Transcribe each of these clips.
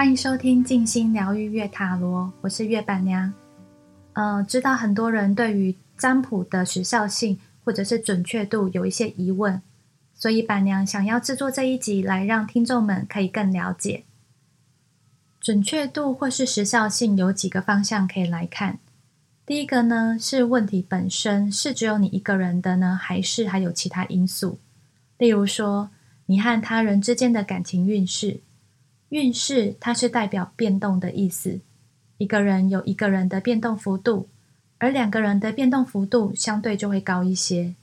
欢迎收听静心疗愈月塔罗，我是月板娘。呃，知道很多人对于占卜的时效性或者是准确度有一些疑问，所以板娘想要制作这一集来让听众们可以更了解准确度或是时效性有几个方向可以来看。第一个呢是问题本身是只有你一个人的呢，还是还有其他因素？例如说你和他人之间的感情运势。运势它是代表变动的意思，一个人有一个人的变动幅度，而两个人的变动幅度相对就会高一些。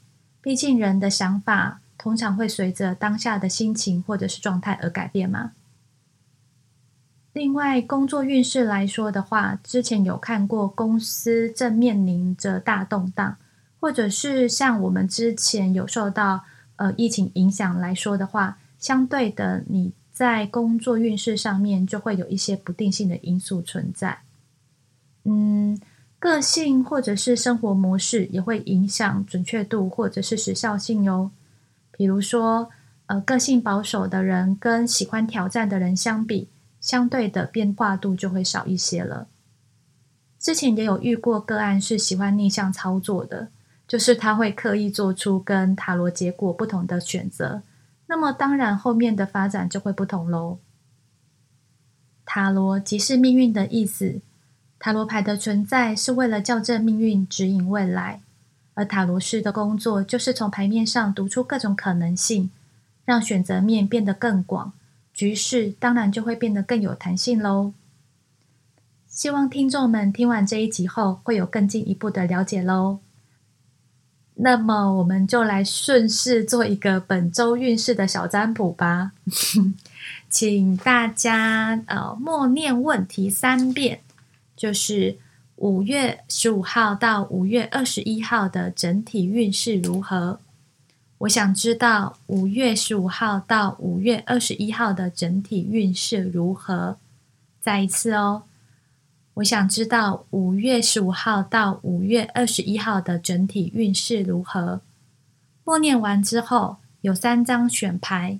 毕竟人的想法通常会随着当下的心情或者是状态而改变嘛。另外，工作运势来说的话，之前有看过公司正面临着大动荡，或者是像我们之前有受到呃疫情影响来说的话，相对的你。在工作运势上面，就会有一些不定性的因素存在。嗯，个性或者是生活模式也会影响准确度或者是时效性哟。比如说，呃，个性保守的人跟喜欢挑战的人相比，相对的变化度就会少一些了。之前也有遇过个案是喜欢逆向操作的，就是他会刻意做出跟塔罗结果不同的选择。那么当然，后面的发展就会不同喽。塔罗即是命运的意思，塔罗牌的存在是为了校正命运、指引未来，而塔罗师的工作就是从牌面上读出各种可能性，让选择面变得更广，局势当然就会变得更有弹性喽。希望听众们听完这一集后，会有更进一步的了解喽。那么我们就来顺势做一个本周运势的小占卜吧，请大家呃默念问题三遍，就是五月十五号到五月二十一号的整体运势如何？我想知道五月十五号到五月二十一号的整体运势如何？再一次哦。我想知道五月十五号到五月二十一号的整体运势如何。默念完之后，有三张选牌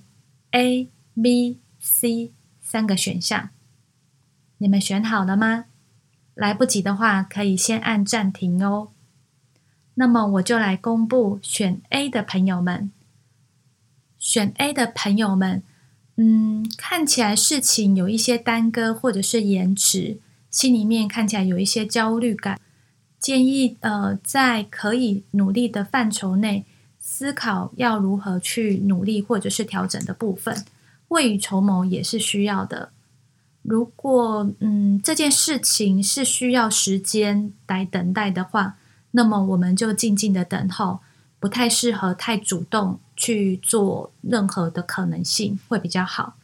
，A、B、C 三个选项，你们选好了吗？来不及的话，可以先按暂停哦。那么我就来公布选 A 的朋友们。选 A 的朋友们，嗯，看起来事情有一些耽搁或者是延迟。心里面看起来有一些焦虑感，建议呃在可以努力的范畴内思考要如何去努力或者是调整的部分，未雨绸缪也是需要的。如果嗯这件事情是需要时间来等待的话，那么我们就静静的等候，不太适合太主动去做任何的可能性会比较好。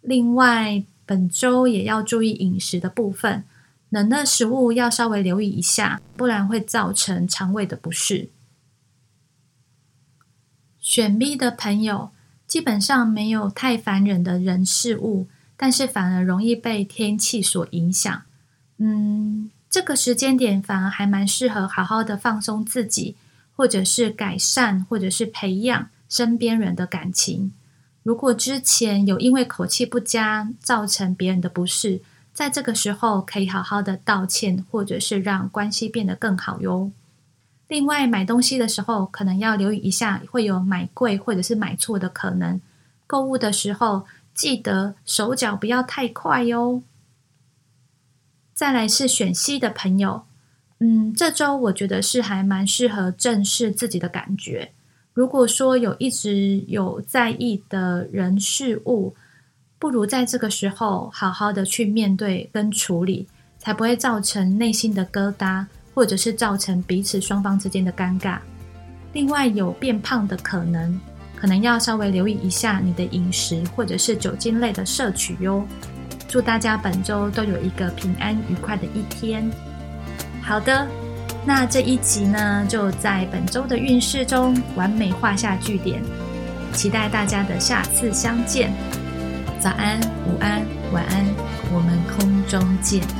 另外。本周也要注意饮食的部分，冷的食物要稍微留意一下，不然会造成肠胃的不适。选 B 的朋友基本上没有太烦人的人事物，但是反而容易被天气所影响。嗯，这个时间点反而还蛮适合好好的放松自己，或者是改善，或者是培养身边人的感情。如果之前有因为口气不佳造成别人的不适，在这个时候可以好好的道歉，或者是让关系变得更好哟。另外，买东西的时候可能要留意一下，会有买贵或者是买错的可能。购物的时候记得手脚不要太快哟。再来是选 C 的朋友，嗯，这周我觉得是还蛮适合正视自己的感觉。如果说有一直有在意的人事物，不如在这个时候好好的去面对跟处理，才不会造成内心的疙瘩，或者是造成彼此双方之间的尴尬。另外，有变胖的可能，可能要稍微留意一下你的饮食或者是酒精类的摄取哟。祝大家本周都有一个平安愉快的一天。好的，那这一集呢，就在本周的运势中完美画下句点。期待大家的下次相见。早安，午安，晚安，我们空中见。